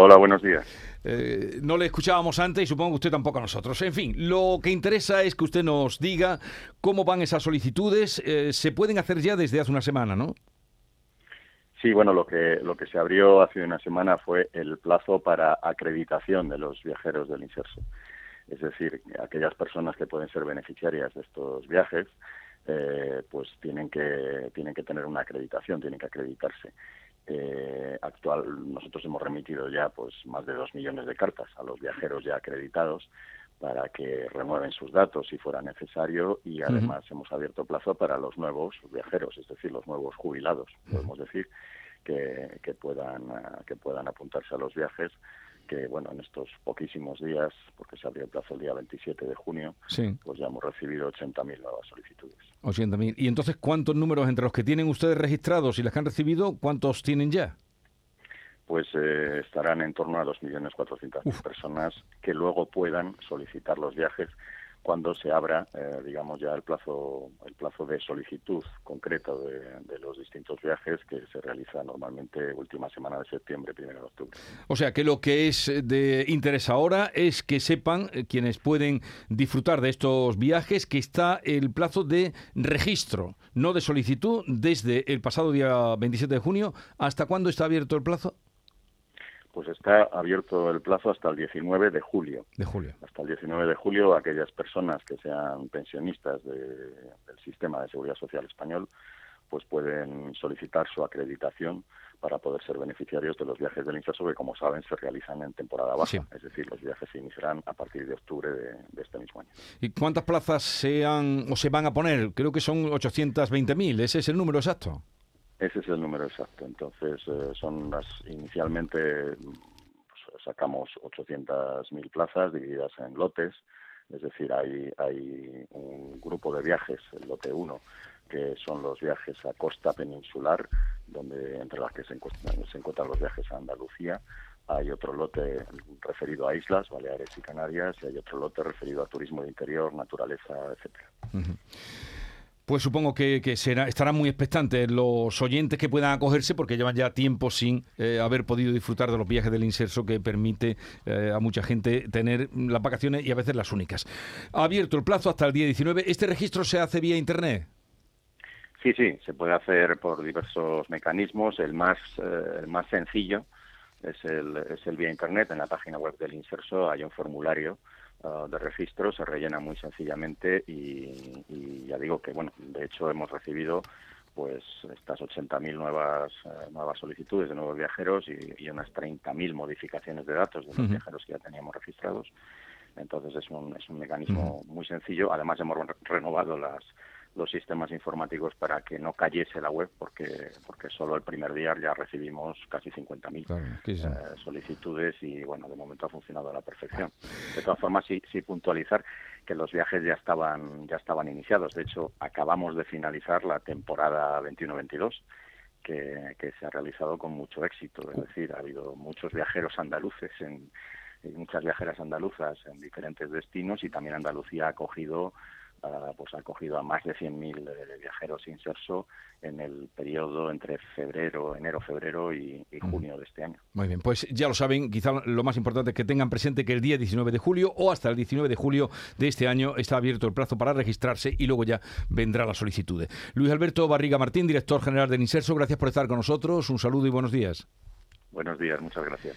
Hola, buenos días. Eh, no le escuchábamos antes y supongo que usted tampoco a nosotros. En fin, lo que interesa es que usted nos diga cómo van esas solicitudes. Eh, se pueden hacer ya desde hace una semana, ¿no? Sí, bueno, lo que, lo que se abrió hace una semana fue el plazo para acreditación de los viajeros del inserso. Es decir, aquellas personas que pueden ser beneficiarias de estos viajes, eh, pues tienen que, tienen que tener una acreditación, tienen que acreditarse. Eh, actual, nosotros hemos remitido ya pues más de dos millones de cartas a los viajeros ya acreditados para que renueven sus datos si fuera necesario y además hemos abierto plazo para los nuevos viajeros, es decir, los nuevos jubilados, podemos decir, que, que puedan que puedan apuntarse a los viajes que bueno en estos poquísimos días porque se abrió el plazo el día 27 de junio pues ya hemos recibido 80.000 nuevas solicitudes. 80.000 y entonces cuántos números entre los que tienen ustedes registrados y las que han recibido cuántos tienen ya pues eh, estarán en torno a 2.400.000 personas que luego puedan solicitar los viajes cuando se abra, eh, digamos, ya el plazo, el plazo de solicitud concreto de, los distintos viajes que se realiza normalmente última semana de septiembre, primero de octubre. O sea que lo que es de interés ahora es que sepan eh, quienes pueden disfrutar de estos viajes que está el plazo de registro, no de solicitud, desde el pasado día 27 de junio. ¿Hasta cuándo está abierto el plazo? Pues está abierto el plazo hasta el 19 de julio. De julio. Hasta el 19 de julio aquellas personas que sean pensionistas del sistema de seguridad social español pues pueden solicitar su acreditación para poder ser beneficiarios de los viajes del inserso que como saben se realizan en temporada baja, es decir, los viajes se iniciarán a partir de octubre de, este mismo año. ¿Y cuántas plazas se han o se van a poner? Creo que son 820.000, ese es el número exacto. Ese es el número exacto. Entonces, eh, son las inicialmente pues, sacamos 800.000 plazas divididas en lotes, es decir, hay, hay un grupo de viajes, el lote 1, que son los viajes a costa peninsular, donde entre las que se encuentran, se encuentran los viajes a Andalucía. Hay otro lote referido a islas, Baleares y Canarias, y hay otro lote referido a turismo de interior, naturaleza, etcétera. Pues supongo que, será, estarán muy expectantes los oyentes que puedan acogerse porque llevan ya tiempo sin eh, haber podido disfrutar de los viajes del inserso que permite eh, a mucha gente tener las vacaciones y a veces las únicas. Ha abierto el plazo hasta el día 19. ¿Este registro se hace vía Internet? Sí, sí, se puede hacer por diversos mecanismos. El más, eh, el más sencillo es el, es el vía Internet. En la página web del inserso hay un formulario Uh, de registro se rellena muy sencillamente y, ya digo que bueno de hecho hemos recibido pues estas 80.000 nuevas eh, nuevas solicitudes de nuevos viajeros y, unas 30.000 modificaciones de datos de los viajeros que ya teníamos registrados. Entonces es un, es un mecanismo muy sencillo. Además hemos renovado las los sistemas informáticos para que no cayese la web, porque porque solo el primer día ya recibimos casi 50.000 eh, solicitudes y bueno, de momento ha funcionado a la perfección. De todas formas, sí, sí puntualizar que los viajes ya estaban ya estaban iniciados. De hecho, acabamos de finalizar la temporada 21-22. Que, que se ha realizado con mucho éxito, es decir, ha habido muchos viajeros andaluces en, y muchas viajeras andaluzas en diferentes destinos y también Andalucía ha acogido pues ha acogido a más de 100.000 eh, viajeros inserso en el periodo entre febrero, enero, febrero y, junio de este año. Muy bien, pues ya lo saben, quizá lo más importante es que tengan presente que el día 19 de julio o hasta el 19 de julio de este año está abierto el plazo para registrarse y luego ya vendrá la solicitud. Luis Alberto Barriga Martín, director general del Inserso, gracias por estar con nosotros, un saludo y buenos días. Buenos días, muchas gracias.